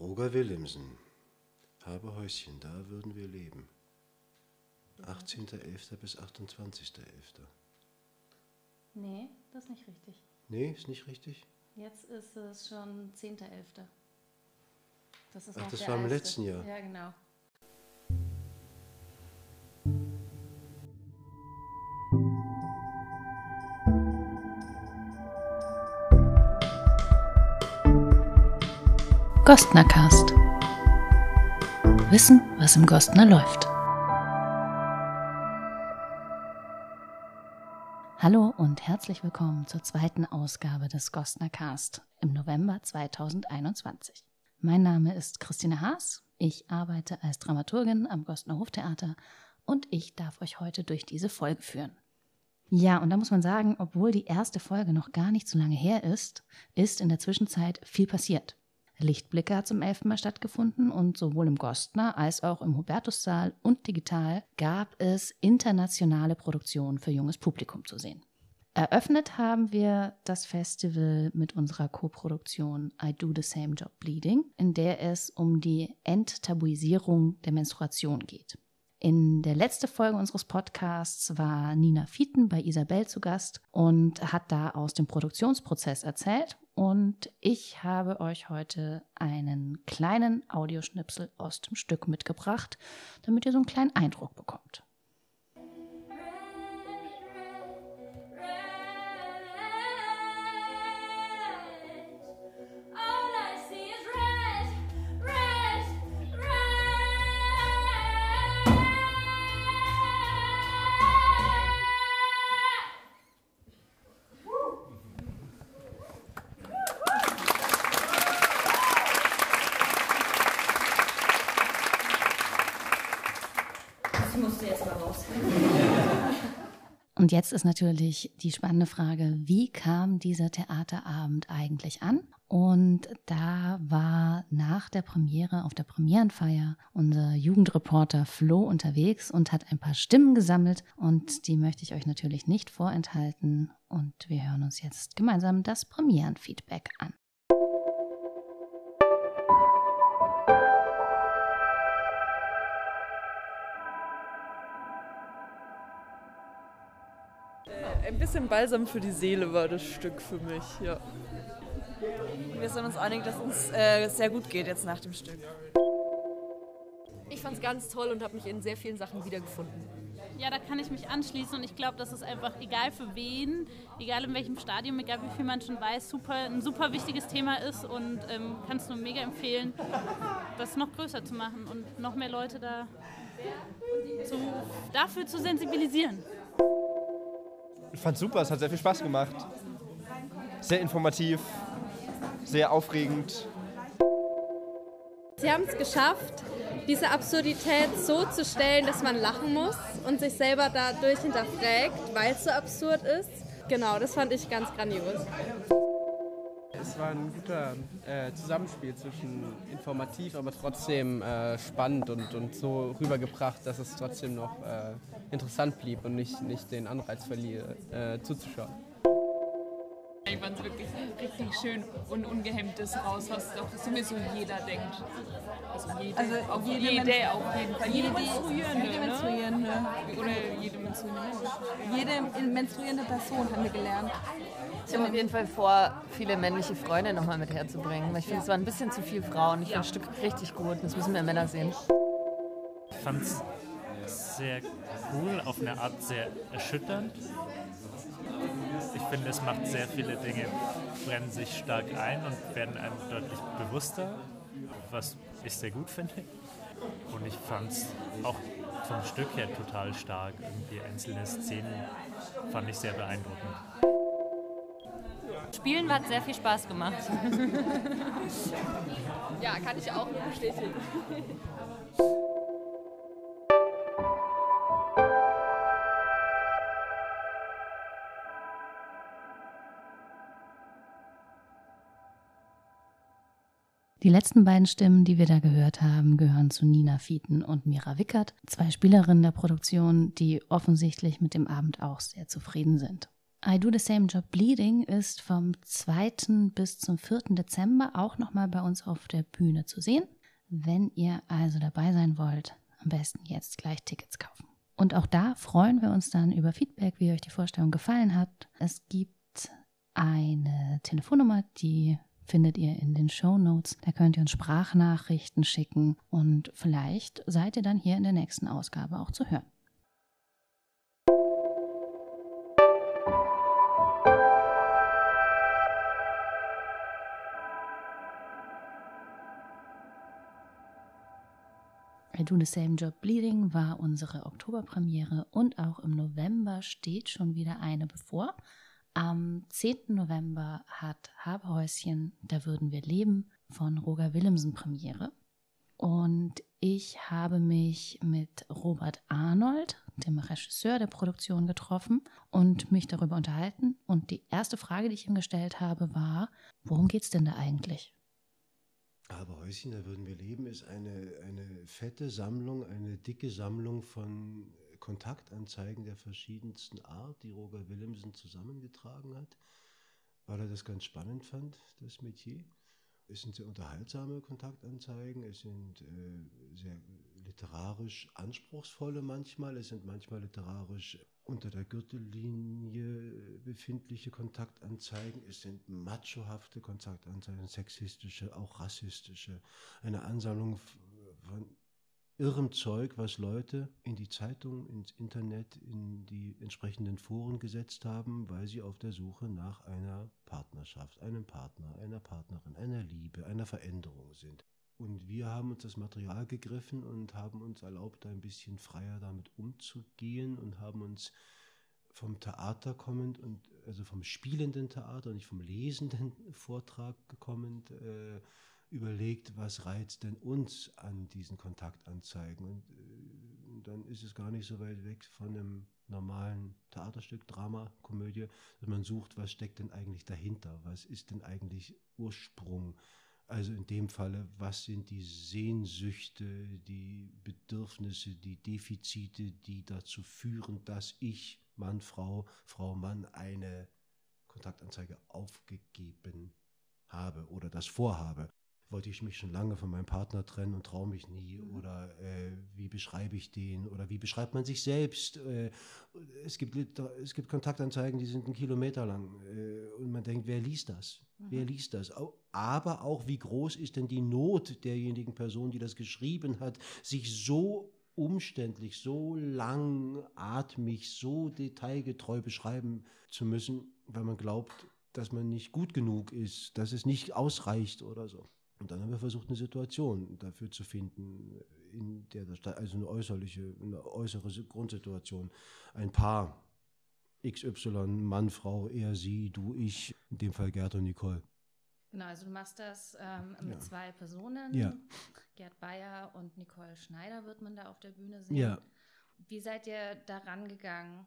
Roger Willemsen. Habe Häuschen, da würden wir leben. 18.11. bis 28.11. Nee, das ist nicht richtig. Nee, ist nicht richtig? Jetzt ist es schon 10.11. Das ist Ach, das war im letzten Jahr. Ja, genau. Gostnercast. Wissen, was im Gostner läuft. Hallo und herzlich willkommen zur zweiten Ausgabe des Gostnercast im November 2021. Mein Name ist Christine Haas. Ich arbeite als Dramaturgin am Gostner Hoftheater und ich darf euch heute durch diese Folge führen. Ja, und da muss man sagen, obwohl die erste Folge noch gar nicht so lange her ist, ist in der Zwischenzeit viel passiert. Lichtblicke hat zum elften Mal stattgefunden und sowohl im Gostner als auch im Hubertussaal und digital gab es internationale Produktionen für junges Publikum zu sehen. Eröffnet haben wir das Festival mit unserer Koproduktion I Do the Same Job Bleeding, in der es um die Enttabuisierung der Menstruation geht. In der letzten Folge unseres Podcasts war Nina Fieten bei Isabel zu Gast und hat da aus dem Produktionsprozess erzählt. Und ich habe euch heute einen kleinen Audioschnipsel aus dem Stück mitgebracht, damit ihr so einen kleinen Eindruck bekommt. Und jetzt ist natürlich die spannende Frage, wie kam dieser Theaterabend eigentlich an? Und da war nach der Premiere, auf der Premierenfeier, unser Jugendreporter Flo unterwegs und hat ein paar Stimmen gesammelt. Und die möchte ich euch natürlich nicht vorenthalten. Und wir hören uns jetzt gemeinsam das Premierenfeedback an. Ein bisschen Balsam für die Seele war das Stück für mich, ja. Wir sind uns einig, dass uns äh, sehr gut geht jetzt nach dem Stück. Ich fand es ganz toll und habe mich in sehr vielen Sachen wiedergefunden. Ja, da kann ich mich anschließen und ich glaube, das ist einfach egal für wen, egal in welchem Stadium, egal wie viel man schon weiß, super, ein super wichtiges Thema ist und ähm, kann es nur mega empfehlen, das noch größer zu machen und noch mehr Leute da zu, dafür zu sensibilisieren. Fand super, es hat sehr viel Spaß gemacht. Sehr informativ, sehr aufregend. Sie haben es geschafft, diese Absurdität so zu stellen, dass man lachen muss und sich selber dadurch hinterfragt, weil es so absurd ist. Genau, das fand ich ganz grandios. Es war ein guter äh, Zusammenspiel zwischen informativ, aber trotzdem äh, spannend und, und so rübergebracht, dass es trotzdem noch äh, interessant blieb und nicht, nicht den Anreiz verliere, äh, zuzuschauen. Ich fand es wirklich richtig schön und ungehemmtes raus, was doch sowieso jeder denkt. Also jede, Also auf jede jede, Menstru- auf jeden Fall. jede, menstruierende, jede ne? menstruierende. Oder jede menstruierende. Jede menstruierende Person haben wir gelernt. Ich habe auf jeden Fall vor, viele männliche Freunde nochmal mit herzubringen. Weil ich finde, es waren ein bisschen zu viele Frauen. Ich finde das Stück richtig gut. Das müssen mehr Männer sehen. Ich fand es sehr cool, auf eine Art sehr erschütternd. Ich finde, es macht sehr viele Dinge, brennen sich stark ein und werden einem deutlich bewusster, was ich sehr gut finde. Und ich fand es auch vom Stück her total stark. Irgendwie einzelne Szenen fand ich sehr beeindruckend. Spielen hat sehr viel Spaß gemacht. ja, kann ich auch nur bestätigen. Die letzten beiden Stimmen, die wir da gehört haben, gehören zu Nina Fieten und Mira Wickert, zwei Spielerinnen der Produktion, die offensichtlich mit dem Abend auch sehr zufrieden sind. I Do the Same Job Bleeding ist vom 2. bis zum 4. Dezember auch nochmal bei uns auf der Bühne zu sehen. Wenn ihr also dabei sein wollt, am besten jetzt gleich Tickets kaufen. Und auch da freuen wir uns dann über Feedback, wie euch die Vorstellung gefallen hat. Es gibt eine Telefonnummer, die findet ihr in den Show Notes. Da könnt ihr uns Sprachnachrichten schicken und vielleicht seid ihr dann hier in der nächsten Ausgabe auch zu hören. I Do the Same Job Bleeding war unsere Oktoberpremiere und auch im November steht schon wieder eine bevor. Am 10. November hat Habehäuschen Da würden wir leben von Roger Willemsen Premiere. Und ich habe mich mit Robert Arnold, dem Regisseur der Produktion, getroffen und mich darüber unterhalten. Und die erste Frage, die ich ihm gestellt habe, war, worum geht es denn da eigentlich? Aber Häuschen, da würden wir leben, ist eine, eine fette Sammlung, eine dicke Sammlung von Kontaktanzeigen der verschiedensten Art, die Roger Willemsen zusammengetragen hat, weil er das ganz spannend fand, das Metier. Es sind sehr unterhaltsame Kontaktanzeigen, es sind äh, sehr literarisch anspruchsvolle manchmal, es sind manchmal literarisch unter der Gürtellinie befindliche Kontaktanzeigen, es sind machohafte Kontaktanzeigen, sexistische, auch rassistische, eine Ansammlung von irrem Zeug, was Leute in die Zeitung, ins Internet, in die entsprechenden Foren gesetzt haben, weil sie auf der Suche nach einer Partnerschaft, einem Partner, einer Partnerin, einer Liebe, einer Veränderung sind. Und wir haben uns das Material gegriffen und haben uns erlaubt, ein bisschen freier damit umzugehen und haben uns vom Theater kommend und also vom spielenden Theater, nicht vom lesenden Vortrag kommend, äh, überlegt, was reizt denn uns an diesen Kontaktanzeigen. Und äh, dann ist es gar nicht so weit weg von einem normalen Theaterstück, Drama, Komödie, dass man sucht, was steckt denn eigentlich dahinter? Was ist denn eigentlich Ursprung? Also in dem Falle, was sind die Sehnsüchte, die Bedürfnisse, die Defizite, die dazu führen, dass ich, Mann, Frau, Frau, Mann, eine Kontaktanzeige aufgegeben habe oder das vorhabe wollte ich mich schon lange von meinem Partner trennen und traue mich nie mhm. oder äh, wie beschreibe ich den oder wie beschreibt man sich selbst. Äh, es, gibt, es gibt Kontaktanzeigen, die sind einen Kilometer lang äh, und man denkt, wer liest das? Mhm. Wer liest das? Aber auch, wie groß ist denn die Not derjenigen Person, die das geschrieben hat, sich so umständlich, so langatmig, so detailgetreu beschreiben zu müssen, weil man glaubt, dass man nicht gut genug ist, dass es nicht ausreicht oder so. Und dann haben wir versucht, eine Situation dafür zu finden, in der das, also eine äußerliche, eine äußere Grundsituation. Ein Paar, XY, Mann, Frau, er, sie, du, ich, in dem Fall Gerd und Nicole. Genau, also du machst das ähm, mit Ja. zwei Personen. Ja. Gerd Bayer und Nicole Schneider wird man da auf der Bühne sehen. Ja. Wie seid ihr daran gegangen?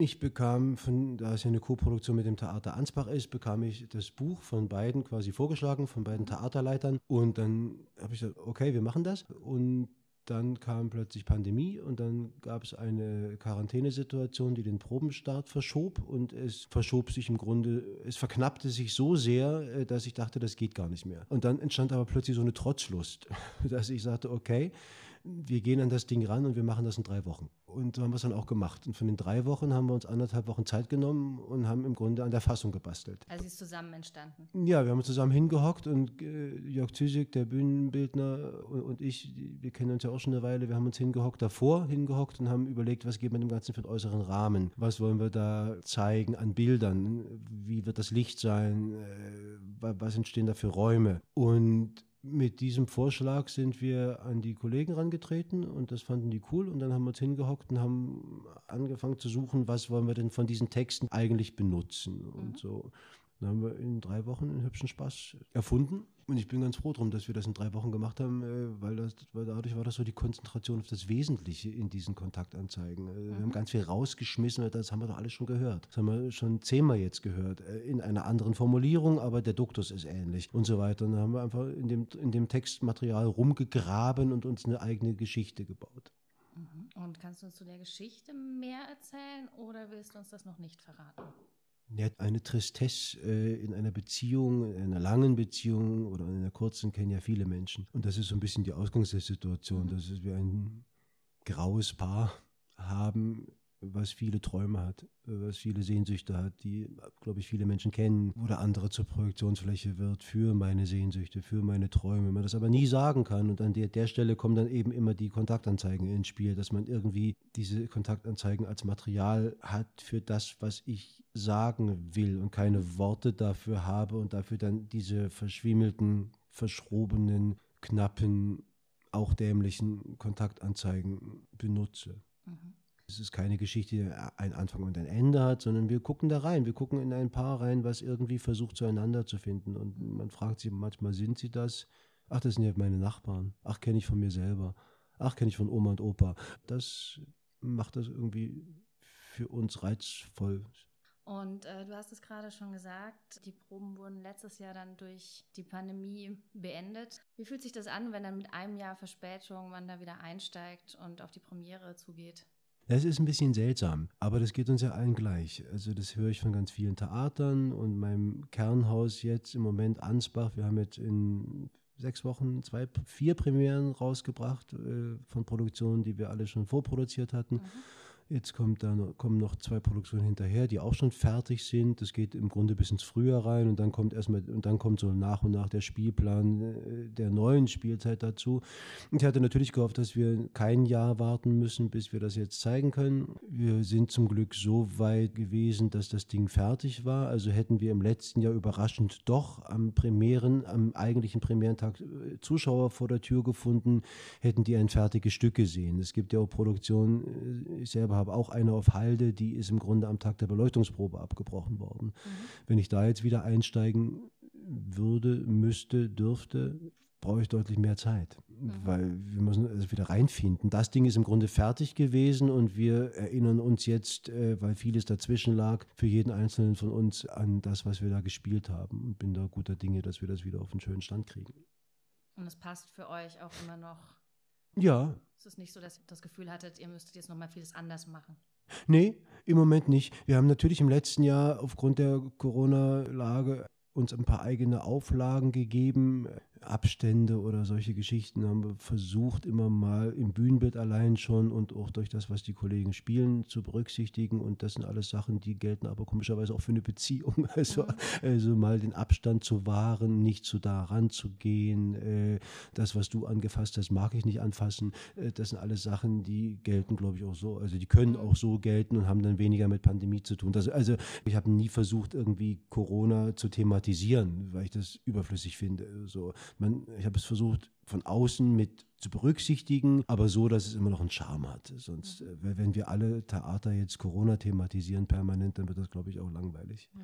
Ich bekam, von, da es ja eine Koproduktion mit dem Theater Ansbach ist, bekam ich das Buch von beiden quasi vorgeschlagen, von beiden Theaterleitern. Und dann habe ich gesagt, okay, wir machen das. Und dann kam plötzlich Pandemie und dann gab es eine Quarantänesituation, die den Probenstart verschob. Und es verschob sich im Grunde, es verknappte sich so sehr, äh, dass ich dachte, das geht gar nicht mehr. Und dann entstand aber plötzlich so eine Trotzlust, dass ich sagte, okay, wir gehen an das Ding ran und wir machen das in drei Wochen. Und so haben wir es dann auch gemacht. Und von den drei Wochen haben wir uns anderthalb Wochen Zeit genommen und haben im Grunde an der Fassung gebastelt. Also sie ist zusammen entstanden. Ja, wir haben uns zusammen hingehockt und äh, Jörg Züsig, der Bühnenbildner und, und ich, die- wir kennen uns ja auch schon eine Weile, wir haben uns hingehockt, davor hingehockt und haben überlegt, was geben wir dem Ganzen für einen äußeren Rahmen? Was wollen wir da zeigen an Bildern? Wie wird das Licht sein? Äh, wa- was entstehen da für Räume? Und mit diesem Vorschlag sind wir an die Kollegen rangetreten und das fanden die cool und dann haben wir uns hingehockt und haben angefangen zu suchen, was wollen wir denn von diesen Texten eigentlich benutzen und so. Dann haben wir in drei Wochen einen hübschen Spaß erfunden und ich bin ganz froh drum, dass wir das in drei Wochen gemacht haben, äh, weil, das, weil dadurch war das so die Konzentration auf das Wesentliche in diesen Kontaktanzeigen. Äh, Wir haben ganz viel rausgeschmissen, das haben wir doch alles schon gehört. Das haben wir schon zehnmal jetzt gehört, äh, in einer anderen Formulierung, aber der Duktus ist ähnlich und so weiter. Und dann haben wir einfach in dem, in dem Textmaterial rumgegraben und uns eine eigene Geschichte gebaut. Und kannst du uns zu der Geschichte mehr erzählen oder willst du uns das noch nicht verraten? Ja, eine Tristesse äh, in einer Beziehung, in einer langen Beziehung oder in einer kurzen kennen ja viele Menschen. Und das ist so ein bisschen die Ausgangssituation, dass wir ein graues Paar haben, was viele Träume hat, was viele Sehnsüchte hat, die, glaube ich, viele Menschen kennen, wo der andere zur Projektionsfläche wird für meine Sehnsüchte, für meine Träume, man das aber nie sagen kann. Und an der, der Stelle kommen dann eben immer die Kontaktanzeigen ins Spiel, dass man irgendwie diese Kontaktanzeigen als Material hat für das, was ich sagen will und keine Worte dafür habe und dafür dann diese verschwimmelten, verschrobenen, knappen, auch dämlichen Kontaktanzeigen benutze. Mhm. Es ist keine Geschichte, die einen Anfang und ein Ende hat, sondern wir gucken da rein. Wir gucken in ein Paar rein, was irgendwie versucht zueinander zu finden. Und man fragt sich manchmal, sind sie das? Ach, das sind ja meine Nachbarn. Ach, kenne ich von mir selber. Ach, kenne ich von Oma und Opa. Das macht das irgendwie für uns reizvoll. Und äh, du hast es gerade schon gesagt, die Proben wurden letztes Jahr dann durch die Pandemie beendet. Wie fühlt sich das an, wenn dann mit einem Jahr Verspätung man da wieder einsteigt und auf die Premiere zugeht? Das ist ein bisschen seltsam, aber das geht uns ja allen gleich. Also das höre ich von ganz vielen Theatern und meinem Kernhaus jetzt im Moment Ansbach. Wir haben jetzt in sechs Wochen zwei, vier Premieren rausgebracht äh, von Produktionen, die wir alle schon vorproduziert hatten. Mhm. Jetzt kommt dann, kommen noch zwei Produktionen hinterher, die auch schon fertig sind. Das geht im Grunde bis ins Frühjahr rein und dann kommt erstmal, und dann kommt so nach und nach der Spielplan äh, der neuen Spielzeit dazu. Ich hatte natürlich gehofft, dass wir kein Jahr warten müssen, bis wir das jetzt zeigen können. Wir sind zum Glück so weit gewesen, dass das Ding fertig war. Also hätten wir im letzten Jahr überraschend doch am Premieren, am eigentlichen Premierentag äh, Zuschauer vor der Tür gefunden, hätten die ein fertiges Stück gesehen. Es gibt ja auch Produktionen, äh, ich selber habe auch eine auf Halde, die ist im Grunde am Tag der Beleuchtungsprobe abgebrochen worden. Mhm. Wenn ich da jetzt wieder einsteigen würde, müsste, dürfte, brauche ich deutlich mehr Zeit, mhm. weil wir müssen es wieder reinfinden. Das Ding ist im Grunde fertig gewesen und wir erinnern uns jetzt, äh, weil vieles dazwischen lag, für jeden Einzelnen von uns an das, was wir da gespielt haben und bin da guter Dinge, dass wir das wieder auf einen schönen Stand kriegen. Und es passt für euch auch immer noch ja. Es ist nicht so, dass ihr das Gefühl hattet, ihr müsstet jetzt nochmal vieles anders machen. Nee, im Moment nicht. Wir haben natürlich im letzten Jahr aufgrund der Corona-Lage uns ein paar eigene Auflagen gegeben. Abstände oder solche Geschichten haben wir versucht, immer mal im Bühnenbild allein schon und auch durch das, was die Kollegen spielen, zu berücksichtigen. Und das sind alles Sachen, die gelten aber komischerweise auch für eine Beziehung. Also, mhm. also mal den Abstand zu wahren, nicht zu da ranzugehen. Äh, das, was du angefasst hast, mag ich nicht anfassen. Äh, das sind alles Sachen, die gelten, glaube ich, auch so. Also die können mhm. auch so gelten und haben dann weniger mit Pandemie zu tun. Das, also ich habe nie versucht, irgendwie Corona zu thematisieren, weil ich das überflüssig finde. So, man, ich habe es versucht, von außen mit zu berücksichtigen, aber so, dass es immer noch einen Charme hat. Sonst, äh, wenn wir alle Theater jetzt Corona thematisieren permanent, dann wird das, glaube ich, auch langweilig. Mhm.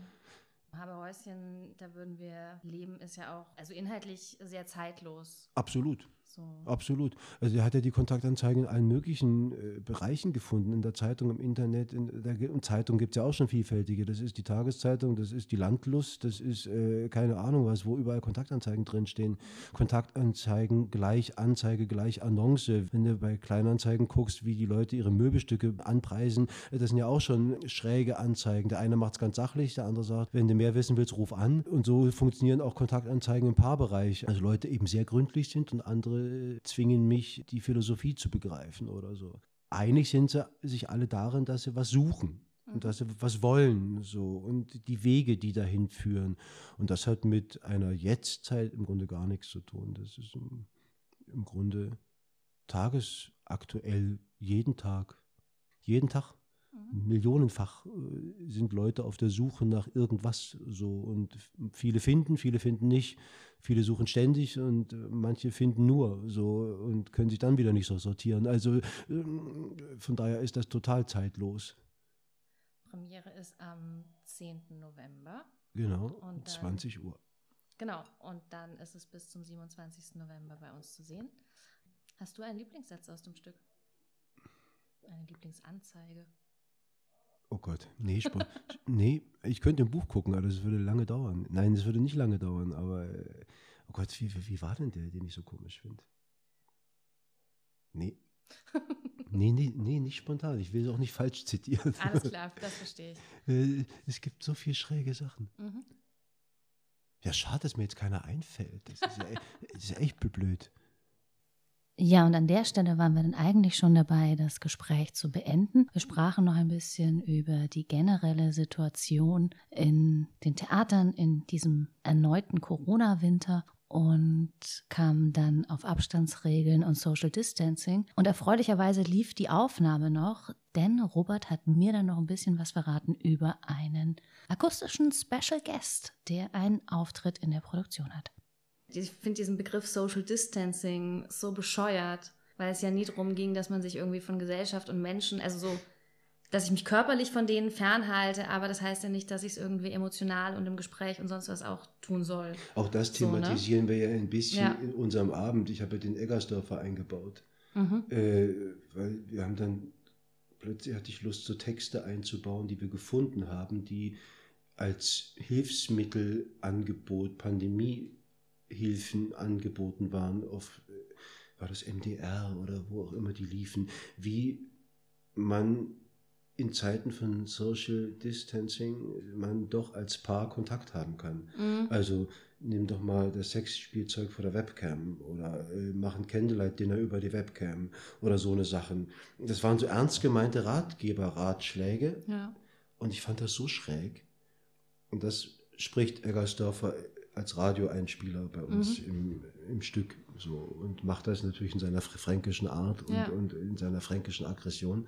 Haberhäuschen, da würden wir leben, ist ja auch, also inhaltlich sehr zeitlos. Absolut. So. Absolut. Also er hat ja die Kontaktanzeigen in allen möglichen äh, Bereichen gefunden, in der Zeitung, im Internet. In der Zeitung gibt es ja auch schon vielfältige. Das ist die Tageszeitung, das ist die Landlust, das ist äh, keine Ahnung was, wo überall Kontaktanzeigen drinstehen. Kontaktanzeigen gleich Anzeige, gleich Annonce. Wenn du bei Kleinanzeigen guckst, wie die Leute ihre Möbelstücke anpreisen, äh, das sind ja auch schon schräge Anzeigen. Der eine macht es ganz sachlich, der andere sagt, wenn du mehr wissen willst, ruf an. Und so funktionieren auch Kontaktanzeigen im Paarbereich. Also Leute eben sehr gründlich sind und andere zwingen mich, die Philosophie zu begreifen oder so. Einig sind sie sich alle darin, dass sie was suchen und mhm. dass sie was wollen so und die Wege, die dahin führen. Und das hat mit einer Jetztzeit im Grunde gar nichts zu tun. Das ist im, im Grunde tagesaktuell, jeden Tag, jeden Tag mhm. millionenfach äh, sind Leute auf der Suche nach irgendwas so und viele finden, viele finden nicht. Viele suchen ständig und äh, manche finden nur so und können sich dann wieder nicht so sortieren. Also ähm, von daher ist das total zeitlos. Premiere ist am 10. November. Genau, um 20 Uhr. Genau, und dann ist es bis zum 27. November bei uns zu sehen. Hast du einen Lieblingssatz aus dem Stück? Eine Lieblingsanzeige? Oh Gott, nee, nee, ich könnte ein Buch gucken, aber das würde lange dauern. Nein, das würde nicht lange dauern, aber oh Gott, wie, wie war denn der, den ich so komisch finde? Nee, Nee, nee, nee, nicht spontan. Ich will es auch nicht falsch zitieren. Alles klar, das verstehe ich. Äh, Es gibt so viel schräge Sachen. Mhm. Ja, schade, dass mir jetzt keiner einfällt. Das ist ja, das ist echt blöd. Ja, und an der Stelle waren wir dann eigentlich schon dabei, das Gespräch zu beenden. Wir sprachen noch ein bisschen über die generelle Situation in den Theatern in diesem erneuten Corona-Winter und kamen dann auf Abstandsregeln und Social Distancing. Und erfreulicherweise lief die Aufnahme noch, denn Robert hat mir dann noch ein bisschen was verraten über einen akustischen Special Guest, der einen Auftritt in der Produktion hat. Ich finde diesen Begriff Social Distancing so bescheuert, weil es ja nie darum ging, dass man sich irgendwie von Gesellschaft und Menschen, also so, dass ich mich körperlich von denen fernhalte, aber das heißt ja nicht, dass ich es irgendwie emotional und im Gespräch und sonst was auch tun soll. Auch das So, ne? thematisieren wir ja ein bisschen Ja. in unserem Abend. Ich habe ja den Eggersdorfer eingebaut. Mhm. Äh, weil wir haben dann, plötzlich hatte ich Lust, so Texte einzubauen, die wir gefunden haben, die als Hilfsmittelangebot, Pandemiehilfen angeboten waren, auf, äh, war das MDR oder wo auch immer die liefen, wie man in Zeiten von Social Distancing man doch als Paar Kontakt haben kann. Mhm. Also nimm doch mal das Sexspielzeug vor der Webcam oder äh, mach ein Candlelight-Dinner über die Webcam oder so eine Sachen. Das waren so ernst gemeinte Ratgeber-Ratschläge Ja. und ich fand das so schräg. Und das spricht Eggersdorfer als Radioeinspieler bei uns Mhm. im, im Stück so und macht das natürlich in seiner fr- fränkischen Art und, Ja. und in seiner fränkischen Aggression,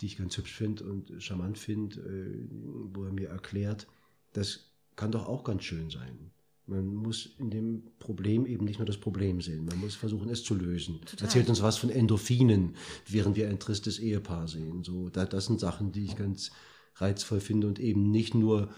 die ich ganz hübsch finde und charmant finde, äh, wo er mir erklärt, das kann doch auch ganz schön sein. Man muss in dem Problem eben nicht nur das Problem sehen, man muss versuchen, es zu lösen. Total. Erzählt uns was von Endorphinen, während wir ein tristes Ehepaar sehen. So, da, das sind Sachen, die ich ganz reizvoll finde und eben nicht nur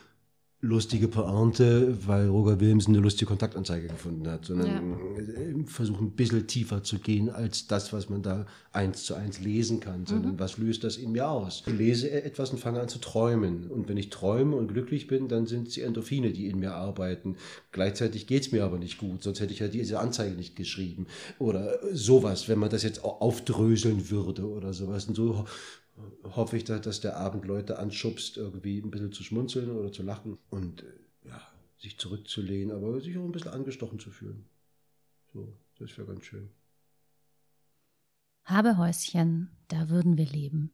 lustige Pointe, weil Roger Willemsen eine lustige Kontaktanzeige gefunden hat, sondern äh, versuchen ein bisschen tiefer zu gehen als das, was man da eins zu eins lesen kann, sondern Mhm. was löst das in mir aus? Ich lese e-, etwas und fange an zu träumen. Und wenn ich träume und glücklich bin, dann sind es die Endorphine, die in mir arbeiten. Gleichzeitig geht es mir aber nicht gut, sonst hätte ich ja diese Anzeige nicht geschrieben. Oder sowas, wenn man das jetzt au- aufdröseln würde oder sowas. Und so hoffe ich, dass, der Abend Leute anschubst, irgendwie ein bisschen zu schmunzeln oder zu lachen und äh, ja, sich zurückzulehnen, aber sich auch ein bisschen angestochen zu fühlen. So, das wäre ganz schön. Habe Häuschen, da würden wir leben.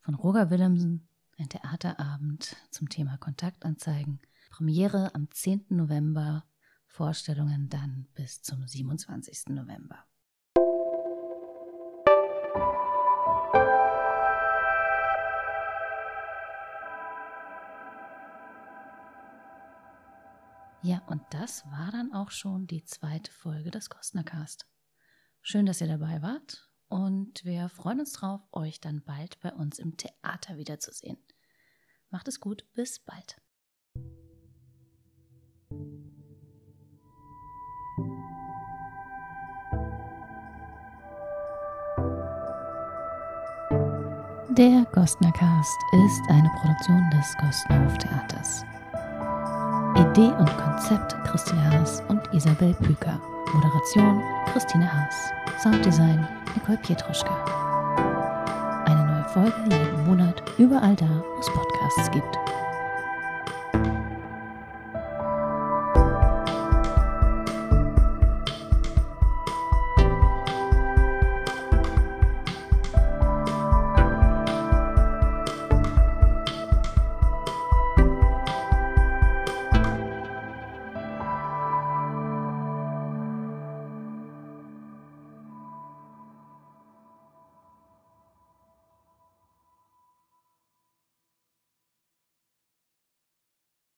Von Roger Willemsen, ein Theaterabend zum Thema Kontaktanzeigen. Premiere am 10. November, Vorstellungen dann bis zum 27. November. Ja, und das war dann auch schon die zweite Folge des Kostnercast. Schön, dass ihr dabei wart und wir freuen uns drauf, euch dann bald bei uns im Theater wiederzusehen. Macht es gut, bis bald. Der Gostnercast ist eine Produktion des Gostner Hoftheaters. Idee und Konzept Christine Haas und Isabel Püker. Moderation Christine Haas. Sounddesign Nicole Pietruschka. Eine neue Folge jeden Monat überall da, wo es Podcasts gibt.